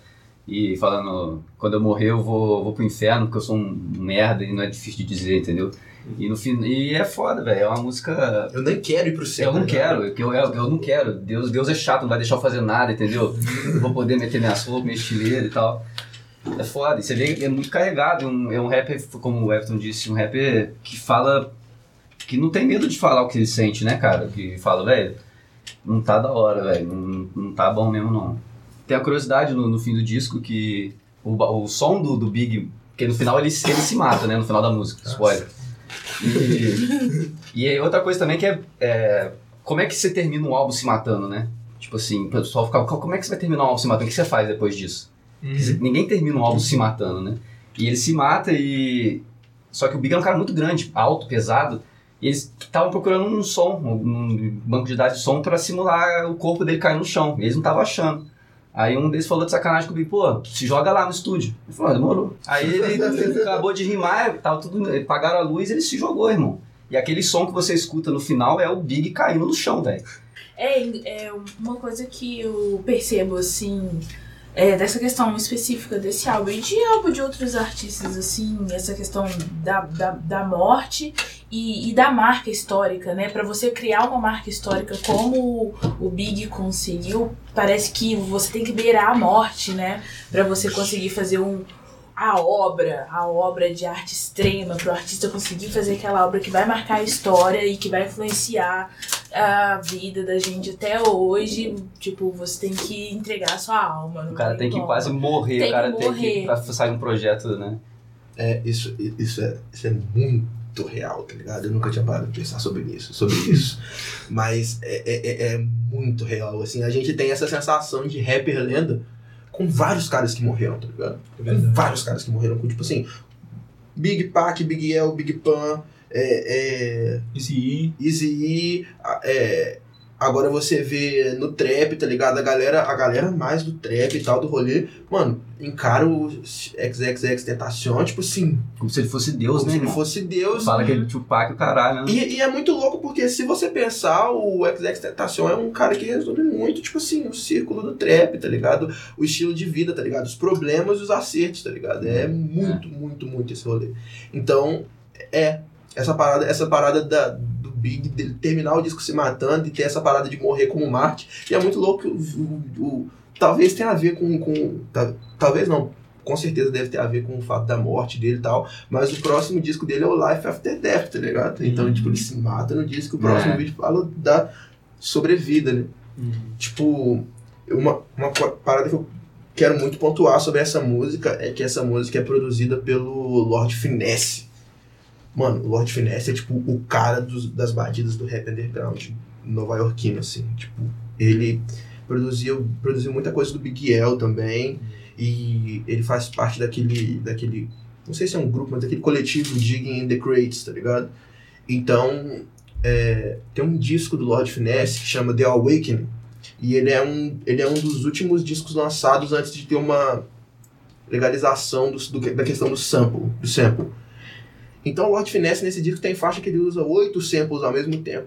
E falando, quando eu morrer eu vou, vou pro inferno porque eu sou um merda e não é difícil de dizer, entendeu? E no fim, e é foda, velho. É uma música. Eu nem quero ir pro céu. Eu não ligado? quero, eu, eu, eu não quero. Deus, Deus é chato, não vai deixar eu fazer nada, entendeu? Não vou poder meter minhas roupas, minha estileira e tal. É foda. E você vê que é muito carregado. É um, é um rapper, como o Everton disse, um rapper que fala. que não tem medo de falar o que ele sente, né, cara? Que fala, velho, não tá da hora, velho. Não, não tá bom mesmo, não. Tem a curiosidade no, no fim do disco que o, o som do, do Big. Porque no final ele, se- ele se mata, né? No final da música. Spoiler. E, e aí outra coisa também que é, é, Como é que você termina um álbum se matando, né? Tipo assim, o pessoal fica. Como é que você vai terminar um álbum se matando? O que você faz depois disso? Dizer, Ninguém termina um álbum se matando, né? E ele se mata e. Só que o Big é um cara muito grande, alto, pesado. E eles estavam procurando um som, um banco de dados de som pra simular o corpo dele cair no chão. E eles não estavam achando. Aí um deles falou de sacanagem com o Big, pô, se joga lá no estúdio. Ele falou, ah, demorou. Aí ele acabou de rimar, tava tudo. Pagaram a luz e ele se jogou, irmão. E aquele som que você escuta no final é o Big caindo no chão, velho. É, é uma coisa que eu percebo, assim, é, dessa questão específica desse álbum e de álbum de outros artistas, assim, essa questão da, da, da morte e, e da marca histórica, né? Pra você criar uma marca histórica como o Big conseguiu, parece que você tem que beirar a morte, né? Pra você conseguir fazer um. A obra, a obra de arte extrema, para o artista conseguir fazer aquela obra que vai marcar a história e que vai influenciar a vida da gente até hoje, tipo, você tem que entregar a sua alma. O cara tem que como. quase morrer, Tem o cara que tem morrer. que. pra sair um projeto, né? É, isso, isso, é, isso é muito real, tá ligado? Eu nunca tinha parado de pensar sobre isso, sobre isso. Mas é, é, é- é muito real, assim. A gente tem essa sensação de rapper lenda com vários caras que morreram, tá ligado? Com vários caras que morreram, com tipo assim, Big Pac, Big El, Big Pan, é, é, Easy Easy E, é, agora você vê no trap, tá ligado? A galera, a galera mais do trap e tal, do rolê, mano, encara o XXX Tentacion, tipo assim, Como se ele fosse Deus, como né? se ele fosse Deus. Fala que ele Tupac o caralho, né? E, e é muito louco porque se você pensar, o XX Tentacion é um cara que resume muito, tipo assim, o círculo do trap, tá ligado? O estilo de vida, tá ligado? Os problemas e os acertos, tá ligado? É muito, muito, muito esse rolê. Então, é. Essa parada, essa parada da, Big, dele terminar o disco se matando e ter essa parada de morrer como Marte. E é muito louco o, o- o- talvez tenha a ver com. com ta- talvez não. Com certeza deve ter a ver com o fato da morte dele e tal. Mas o próximo disco dele é o Life After Death, tá ligado? Então, tipo, ele se mata no disco. O próximo É. vídeo fala da sobrevida, né? Tipo, uma, uma parada que eu quero muito pontuar sobre essa música é que essa música é produzida pelo Lord Finesse. Mano, o Lord Finesse é tipo o cara dos- das batidas do rap underground nova-iorquino, assim. Tipo, ele produziu, produziu muita coisa do Big L também. E ele faz parte daquele. daquele. Não sei se é um grupo, mas daquele coletivo Digging in the Crates, tá ligado? Então, é, tem um disco do Lord Finesse que chama The Awakening. E ele é um, ele é um dos últimos discos lançados antes de ter uma legalização do, do- da questão do sample, do sample. Então o Lord Finesse nesse disco tem faixa que ele usa oito samples ao mesmo tempo.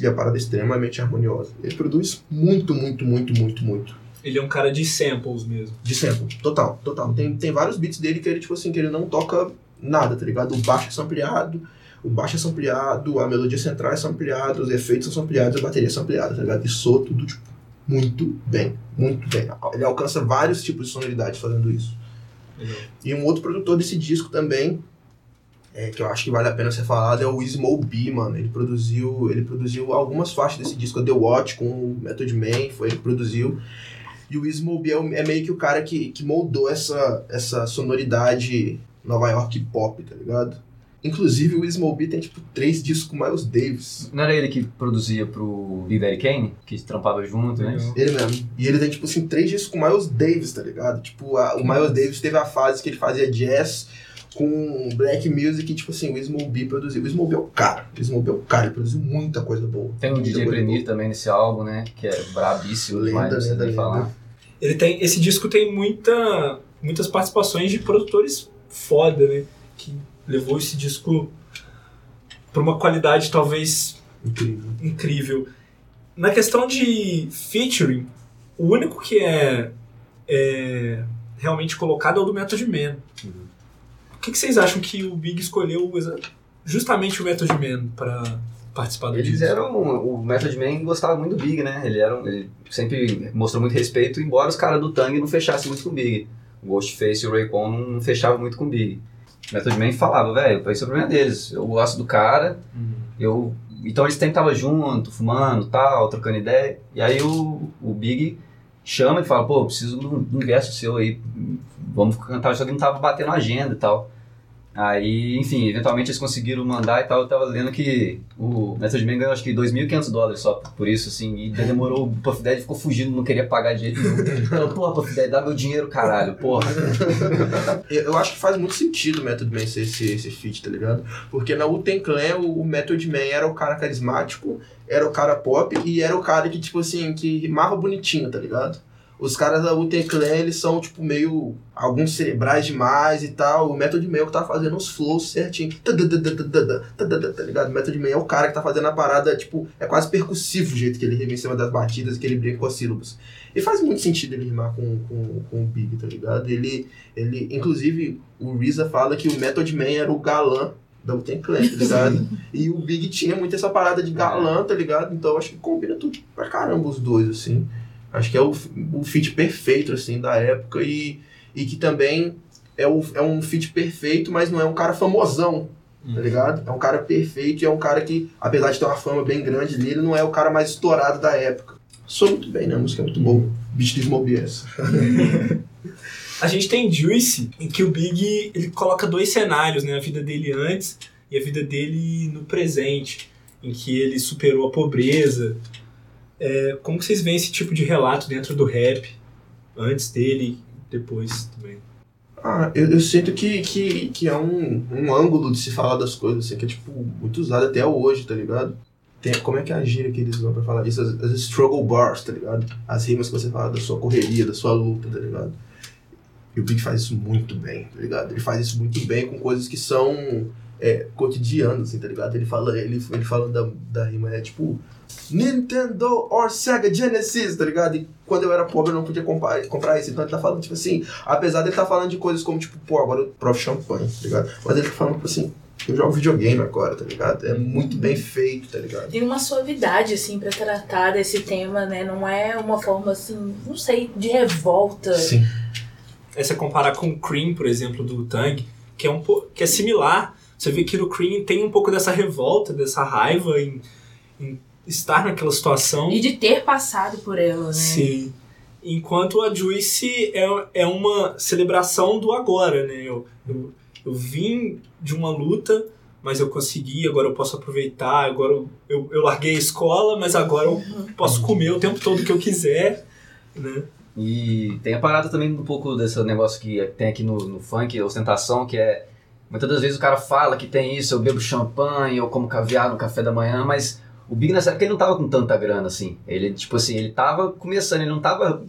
E a parada é extremamente harmoniosa. Ele produz muito, muito, muito, muito, muito. Ele é um cara de samples mesmo. De sample. Total, total. Tem, tem vários beats dele que ele, tipo assim, que ele não toca nada, tá ligado? O baixo é sampleado, o baixo é sampleado, a melodia central é sampleada, os efeitos são sampleados, a bateria é sampleada, tá ligado? E soa tudo, tipo, muito bem. Muito bem. Ele alcança vários tipos de sonoridade fazendo isso. Legal. E um outro produtor desse disco também, é, que eu acho que vale a pena ser falado, é o Ismo B, mano. Ele produziu, ele produziu algumas faixas desse disco, The Watch, com o Method Man, foi ele que produziu. E o Ismo B é, o- é meio que o cara que, que moldou essa, essa sonoridade Nova York pop, tá ligado? Inclusive o Ismo B tem, tipo, três discos com Miles Davis. Não era ele que produzia pro Big Daddy Kane? Que trampava junto, né? Ele mesmo. E ele tem, tipo assim, três discos com Miles Davis, tá ligado? Tipo, a- o Miles Davis teve a fase que ele fazia jazz com black music e, tipo assim, o Small produziu. O Small é o cara. O Small é o cara. Ele produziu muita coisa boa. Tem o Muita DJ Premier também nesse álbum, né? Que é brabíssimo Lenda, demais, lenda, lenda. falar. Ele tem. Esse disco tem muita, muitas participações de produtores foda, né? Que levou esse disco pra uma qualidade talvez Incrível. incrível. Na questão de featuring, o único que é, é realmente colocado é o do Method Man. Por que, que vocês acham que o Big escolheu justamente o Method Man pra participar do Eles disco? eram. O Method Man gostava muito do Big, né? Ele, era, ele sempre mostrou muito respeito, embora os caras do Tang não fechassem muito com o Big. O Ghostface e o Raycon não, fechavam muito com o Big. O Method Man falava, velho, esse é o problema deles. Eu gosto do cara, Uhum. eu. Então eles sempre estavam junto, fumando tal, trocando ideia. E aí o, o Big chama e fala, pô, preciso de um de um verso seu aí. Vamos cantar, só que não tava batendo a agenda e tal. Aí, enfim, eventualmente eles conseguiram mandar e tal. Eu tava lendo que o Method Man ganhou acho que 2.500 dólares só por isso, assim. E demorou, o Puff Daddy ficou fugindo, não queria pagar de jeito nenhum. Porra, Puff Daddy, dá meu dinheiro, caralho, porra. Eu acho que faz muito sentido o Method Man ser esse, esse feat, tá ligado? Porque na Wu-Tang Clan o, o Method Man era o cara carismático, era o cara pop e era o cara que, tipo assim, que rimava bonitinho, tá ligado? Os caras da Wu-Tang Clan, eles são, tipo, meio... Alguns cerebrais demais e tal. O Method Man é o que tá fazendo os flows certinho. Tá ligado? O Method Man é o cara que tá fazendo a parada, tipo... É quase percussivo o jeito que ele rima em cima das batidas, que ele brinca com as sílabas. E faz muito sentido ele rimar com, com, com o Big, tá ligado? Ele, ele, inclusive, o Reza fala que o Method Man era o galã da Wu-Tang Clan, tá ligado? e o Big tinha muito essa parada de galã, tá ligado? Então acho que combina tudo pra caramba os dois, assim. Acho que é o, o feat perfeito, assim, da época e, e que também é, o, é um feat perfeito, mas não é um cara famosão, tá ligado? É um cara perfeito e é um cara que, apesar de ter uma fama bem grande nele, não é o cara mais estourado da época. Sou muito bem, né? A música é muito boa. Beat do Small BS. A gente tem Juice, em que o Big ele coloca dois cenários, né? A vida dele antes e a vida dele no presente, em que ele superou a pobreza. É, como vocês veem esse tipo de relato dentro do rap? Antes dele depois também. Ah, eu, eu sinto que, que, que é um, um ângulo de se falar das coisas, assim, que é, tipo, muito usado até hoje, tá ligado? Tem, como é que é a gíria que eles usam pra falar isso? As, as struggle bars, tá ligado? As rimas que você fala da sua correria, da sua luta, tá ligado? E o Big faz isso muito bem, tá ligado? Ele faz isso muito bem com coisas que são é, cotidianas, assim, tá ligado? Ele fala, ele, ele fala da, da rima, é tipo Nintendo or Sega Genesis, tá ligado? E quando eu era pobre eu não podia comprar, comprar isso. Então ele tá falando, tipo assim, apesar dele tá falando de coisas como, tipo, pô, agora eu provo champanhe, tá ligado? Mas ele tá falando, tipo assim, eu jogo videogame agora, tá ligado? É muito bem feito, tá ligado? Tem uma suavidade, assim, pra tratar desse tema, né? Não é uma forma, assim, não sei, de revolta. Sim. É você comparar com o Cream, por exemplo, do Tang, que é, um po- que é similar. Você vê que no Cream tem um pouco dessa revolta, dessa raiva em, em estar naquela situação. E de ter passado por ela, né? Sim. Enquanto a Juice é, é uma celebração do agora, né? Eu, eu, eu vim de uma luta, mas eu consegui, agora eu posso aproveitar, agora eu, eu, eu larguei a escola, mas agora eu posso comer o tempo todo que eu quiser, né? E tem a parada também um pouco desse negócio que tem aqui no, no funk, ostentação, que é. Muitas das vezes o cara fala que tem isso, eu bebo champanhe, eu como caviar no café da manhã, mas o Big nessa época ele não tava com tanta grana assim. Ele, tipo assim, ele tava começando, ele não tava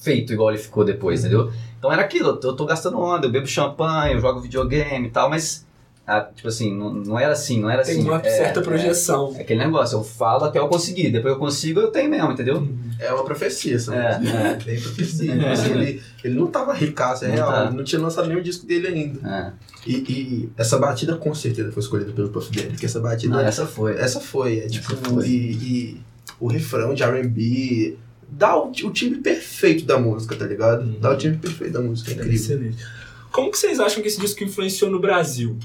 feito igual ele ficou depois, entendeu? Então era aquilo, eu tô, eu tô gastando onda, eu bebo champanhe, eu jogo videogame e tal, mas. Ah, tipo assim, não, não era assim, não era Tem assim. uma é, certa é, projeção. É, aquele negócio, eu falo até eu conseguir, depois eu consigo, eu tenho mesmo, entendeu? É uma profecia, sabe? É, é. Profecia. Tipo assim, ele, ele não tava ricaço, é Não real. tá. Não tinha lançado nenhum disco dele ainda. É. E, e essa batida com certeza foi escolhida pelo Puff Daddy, porque essa batida. Não, essa foi. Essa foi, é tipo, foi. E, e o refrão de R&B dá o, o timbre perfeito da música, tá ligado? Uhum. Dá o timbre perfeito da música, é É incrível. excelente. Como que vocês acham que esse disco influenciou no Brasil?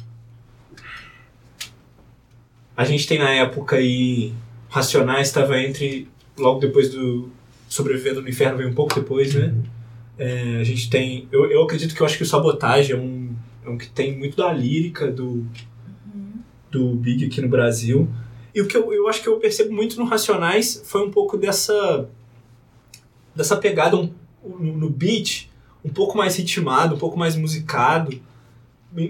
A gente tem na época aí. Racionais estava entre. Logo depois do. Sobrevivendo no Inferno veio um pouco depois, né? É, a gente tem. Eu, eu acredito que eu acho que o Sabotagem é um, é um que tem muito da lírica do, do Big aqui no Brasil. E o que eu, eu acho que eu percebo muito no Racionais foi um pouco dessa. dessa pegada um- no, no beat um pouco mais ritmado, um pouco mais musicado,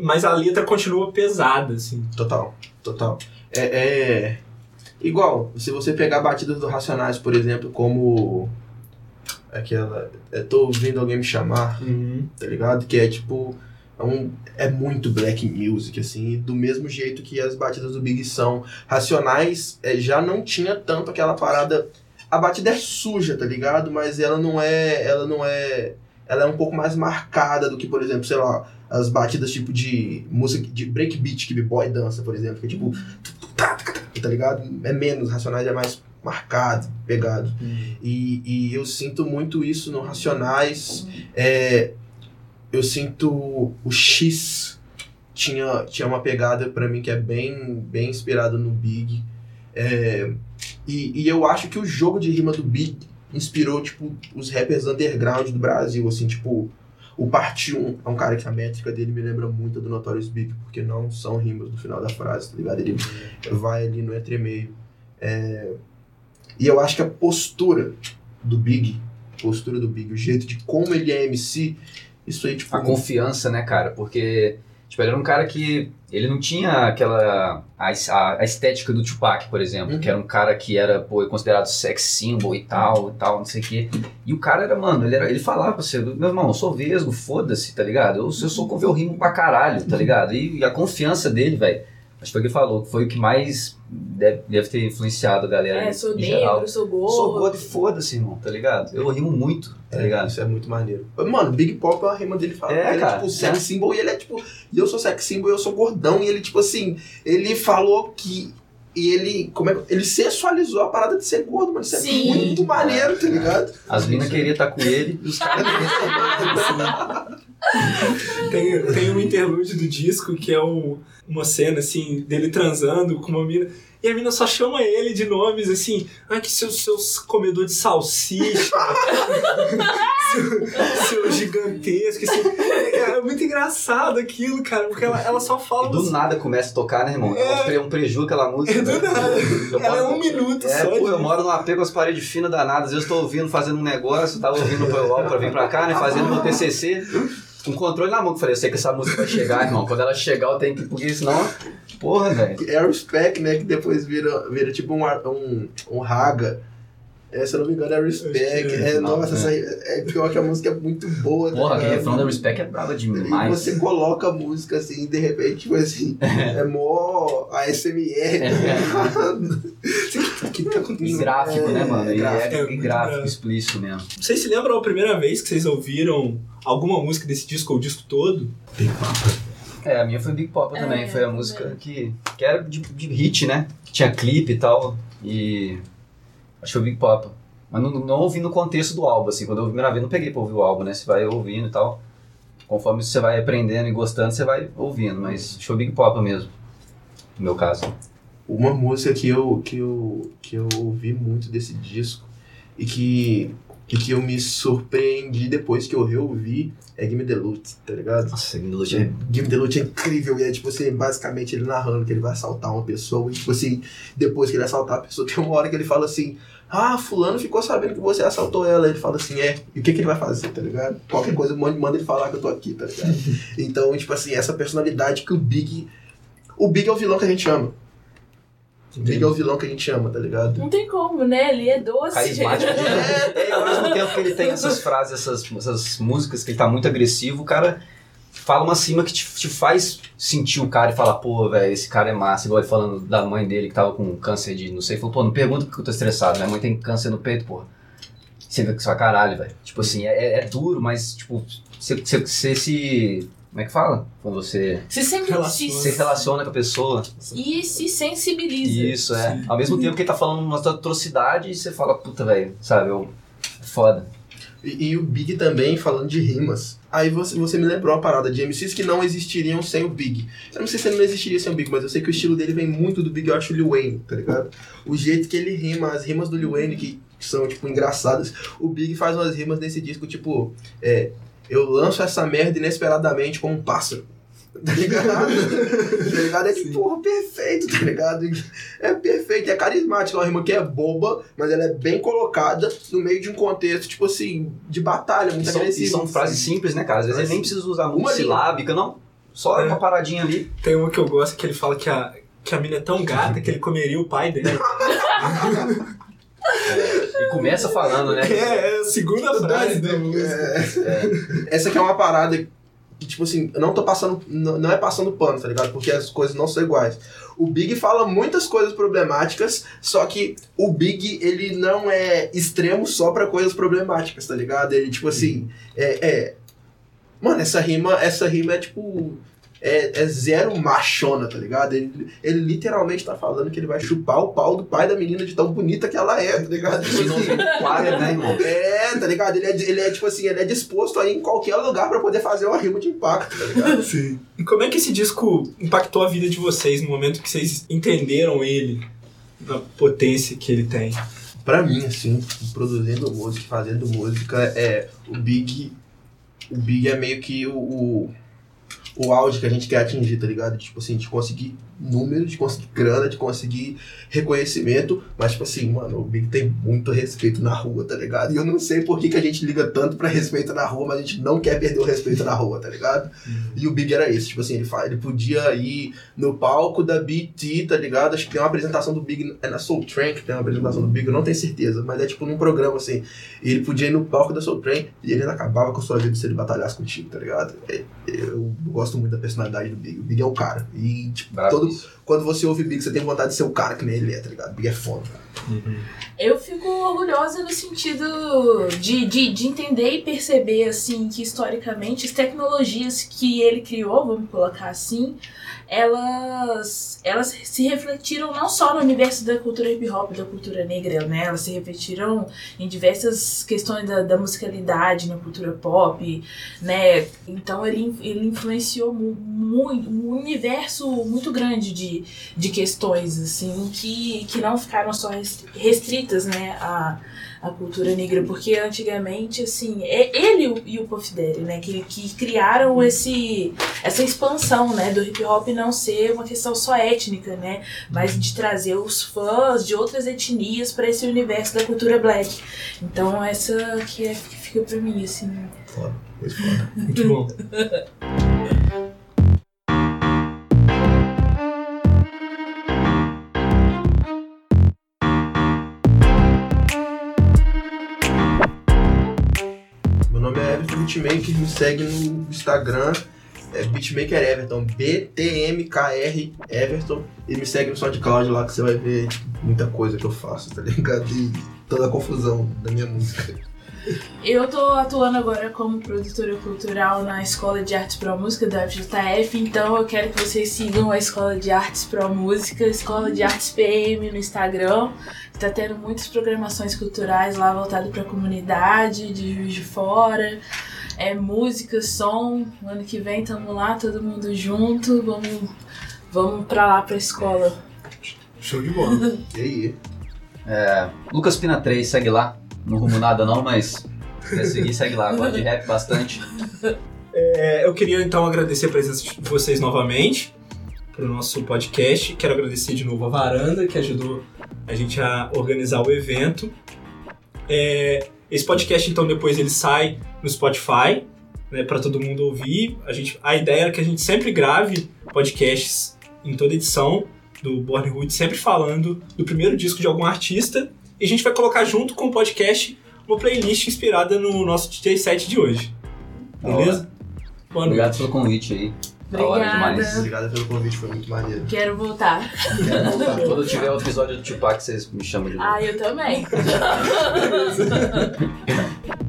mas a letra continua pesada, assim. Total, total. É, é igual, se você pegar batidas do Racionais, por exemplo, como aquela. Eu tô ouvindo alguém me chamar, tá ligado? Que é tipo. É, um, é muito black music, assim, do mesmo jeito que as batidas do Big são. Racionais é, já não tinha tanto aquela parada. A batida é suja, tá ligado? Mas ela não é. Ela não é. Ela é um pouco mais marcada do que, por exemplo, sei lá, as batidas tipo de música de breakbeat que B-boy dança, por exemplo, que é tipo. Tá ligado? É menos, Racionais é mais marcado, pegado. E, e eu sinto muito isso no Racionais. É, eu sinto o X tinha, tinha uma pegada pra mim que é bem, bem inspirada no Big. É, e, e eu acho que o jogo de rima do Big inspirou, tipo, os rappers underground do Brasil, assim, tipo... O Parte 1 é um cara que a métrica dele me lembra muito do Notorious Big, porque não são rimas no final da frase, tá ligado? Ele vai ali no entre meio. É, e eu acho que a postura do Big, postura do Big, o jeito de como ele é MC, isso aí, tipo. A confiança, né, cara? Porque, tipo, ele era um cara que. Ele não tinha aquela. A, a- a estética do Tupac, por exemplo, Uhum. que era um cara que era, pô, considerado sex symbol e tal, e tal, não sei o quê. E o cara era, mano, ele, era, ele falava pra você, meu irmão, eu sou vesgo, foda-se, tá ligado? Eu, eu sou eu rimo pra caralho, tá ligado? E, e a confiança dele, velho. Acho que foi o que ele falou, que foi o que mais deve, deve ter influenciado a galera É, sou em geral. negro, sou gordo. Sou gordo e foda-se, irmão, tá ligado? Eu rimo muito, tá É, ligado? Isso é muito maneiro. Mano, Big Pop é uma rima dele fala. É, ele cara, é tipo sex é. symbol e ele é tipo. E eu sou sex symbol e eu sou gordão. E ele, tipo assim, ele falou que. E ele. Como é, ele sensualizou a parada de ser gordo, mano. Isso é Sim. muito maneiro, tá ligado? As minas queriam estar com ele e os caras Tem, tem um interlúdio do disco que é um- uma cena assim dele transando com uma mina. E a mina só chama ele de nomes assim, ah, que seus, seus comedor de salsicha, seu, seu gigantesco, assim. É muito engraçado aquilo, cara, porque ela, ela só fala. E do nada começa a tocar, né, irmão? É um pre- um preju aquela música. É do né? nada. Eu Ela é moro- um minuto É, só. pô, de- eu moro num AP com as paredes finas danadas. Às eu tô ouvindo, fazendo um negócio, tava ouvindo o pra vir pra cá, né? Fazendo meu TCC. Com controle na mão, que eu falei, eu sei que essa música vai chegar, irmão. Quando ela chegar, eu tenho que. Porque senão. Porra, velho. É o Respect, né? Que depois vira, vira tipo um, um, um raga. É, se eu não me engano, é Respect. Que é. É, nossa, essa aí, é pior que a música é muito boa. tá Porra, aquele refrão da Respect é brava E demais. você coloca a música assim, e de repente, tipo assim, é mó ASMR. O que tá acontecendo? gráfico, né, mano? E gráfico. é, É, e muito gráfico, explícito mesmo. Vocês se lembram a primeira vez que vocês ouviram alguma música desse disco ou o disco todo? É, a minha foi Big Pop É, também. Foi a música que, que era de, de hit, né? Que tinha clipe e tal. E. Acho que foi Big Pop. Mas não, não ouvi no contexto do álbum, assim. Quando eu ouvi a primeira vez, não peguei pra ouvir o álbum, né? Você vai ouvindo e tal. Conforme você vai aprendendo e gostando, você vai ouvindo. Mas foi Big Pop mesmo. No meu caso. Uma música que eu, que, eu, que eu ouvi muito desse disco e que E que eu me surpreendi depois que eu reouvi é Game the Loot, tá ligado? Nossa, Game Loot é... Game the Loot é incrível, e é tipo assim, basicamente ele narrando que ele vai assaltar uma pessoa, e tipo assim, depois que ele assaltar a pessoa, tem uma hora que ele fala assim, ah, fulano ficou sabendo que você assaltou ela. Ele fala assim, é, e o que, que ele vai fazer, tá ligado? Qualquer coisa, manda ele falar que eu tô aqui, tá ligado? então, tipo assim, essa personalidade que o Big. O Big é o vilão que a gente ama. O Big é o vilão que a gente ama, tá ligado? Não tem como, né? Ele é doce. Carismático. É, É, ao mesmo tempo que ele tem essas frases, essas, essas músicas, que ele tá muito agressivo, o cara fala uma cima que te, te faz sentir o cara e falar, pô, velho, esse cara é massa. Igual ele falando da mãe dele que tava com câncer de não sei, falou, pô, não pergunta porque eu tô estressado, minha mãe tem câncer no peito, porra. Você vê que fala, caralho, velho. Tipo assim, é, é- é duro, mas, tipo, você, você, você se. Como é que fala? Quando você Se, Relaciona. se relaciona com a pessoa. e se sensibiliza. Isso, é. Ao mesmo tempo que ele tá falando uma atrocidade, você fala, puta, velho, sabe? Eu, é foda. E, e o Big também falando de rimas. Aí você, você me lembrou uma parada de MCs que não existiriam sem o Big. Eu não sei se ele não existiria sem o Big, mas eu sei que o estilo dele vem muito do Big, eu acho o Lil Wayne, tá ligado? O jeito que ele rima, as rimas do Lil Wayne que são, tipo, engraçadas. O Big faz umas rimas nesse disco, tipo, é, eu lanço essa merda inesperadamente como um pássaro. Tá ligado? tá ligado? É tipo, porra, perfeito, tá ligado? É perfeito, é carismático. É uma rima que é boba, mas ela é bem colocada no meio de um contexto, tipo assim, de batalha, muito E são, agressivo. e são frases simples, né, cara? Às vezes ele nem precisa usar muito silábica, não. Só É. uma paradinha ali. Tem uma que eu gosto que ele fala que a, que a mina é tão gata que ele comeria o pai dela. E começa falando, né? É, é a segunda frase da música. É. Essa aqui é uma parada que, tipo assim, eu não tô passando. Não não é passando pano, tá ligado? Porque as coisas não são iguais. O Big fala muitas coisas problemáticas, só que o Big, ele não é extremo só pra coisas problemáticas, tá ligado? Ele, tipo assim, é. é- Mano, essa rima, essa rima é tipo. É, é zero machona, tá ligado? Ele, ele literalmente tá falando que ele vai chupar o pau do pai da menina de tão bonita que ela é, tá ligado? Tipo não assim, tem quadro, né, irmão? é, tá ligado? Ele é, ele é tipo assim, ele é disposto a ir em qualquer lugar pra poder fazer uma rima de impacto, tá ligado? Sim. E como é que esse disco impactou a vida de vocês no momento que vocês entenderam ele, na potência que ele tem? pra mim, assim, produzindo música, fazendo música, é o Big. O Big é meio que o, o, o auge que a gente quer atingir, tá ligado? Tipo assim, de conseguir número, de conseguir grana, de conseguir reconhecimento, mas tipo assim, mano, o Big tem muito respeito na rua, tá ligado? E eu não sei por que, que a gente liga tanto pra respeito na rua, mas a gente não quer perder o respeito na rua, tá ligado? E o Big era esse, tipo assim, ele, fa- ele podia ir no palco da BT, tá ligado? Acho que tem uma apresentação do Big, é na Soul Train que tem uma apresentação do Big, eu não tenho certeza, mas é tipo num programa assim. E ele podia ir no palco da Soul Train e ele ainda acabava com a sua vida se ele batalhasse contigo, tá ligado? É- Eu gosto muito da personalidade do Big. O Big é o cara. E, tipo, todo, quando você ouve Big, você tem vontade de ser o cara que nem ele é, tá ligado? Big é foda. Eu fico orgulhosa no sentido de, de, de entender e perceber, assim, que historicamente as tecnologias que ele criou, vamos colocar assim, elas, elas se refletiram não só no universo da cultura hip hop, da cultura negra, né? Elas se refletiram em diversas questões da, da musicalidade, na cultura pop, né? Então ele, ele influenciou mu- muito, um universo muito grande de, de questões, assim, que, que não ficaram só res- restritas, né, à, à cultura negra, porque antigamente, assim, é ele e o- e o Puff Daddy, né, que, que criaram esse, essa expansão, né, do hip hop não ser uma questão só étnica, né, mas de trazer os fãs de outras etnias para esse universo da cultura black. Então essa que é que fica pra mim, assim, Foda. Muito foda. Muito bom. Beatmaker, me segue no Instagram, é Beatmaker Everton, B-T-M-K-R Everton, e me segue no SoundCloud lá que você vai ver muita coisa que eu faço, tá ligado? E toda a confusão da minha música. Eu tô atuando agora como produtora cultural na Escola de Artes Pro Música da FJF, então eu quero que vocês sigam a Escola de Artes Pro Música, Escola de Artes PM no Instagram. Tá tendo muitas programações culturais lá voltado pra comunidade de Juiz de Fora. É música, som. Ano que vem tamo lá, todo mundo junto. Vamos, vamos pra lá pra escola. Show de bola. E aí? É, Lucas Pina 3, segue lá. não rumo nada não, mas se quer seguir, segue lá. Gosto de rap bastante. É, eu queria então agradecer a presença de vocês novamente para o nosso podcast. Quero agradecer de novo a Varanda, que ajudou a gente a organizar o evento. É, esse podcast, então, depois ele sai no Spotify, né, para todo mundo ouvir. A, gente, a ideia é que a gente sempre grave podcasts em toda edição do Born Hood, sempre falando do primeiro disco de algum artista. E a gente vai colocar junto com o podcast uma playlist inspirada no nosso DJ set de hoje. Beleza? Boa. Obrigado pelo convite aí. Obrigada. demais. Obrigado pelo convite, foi muito maneiro. Quero voltar. Quero voltar. Quando tiver o episódio do Tupac, vocês me chamam de novo. Ah, eu também.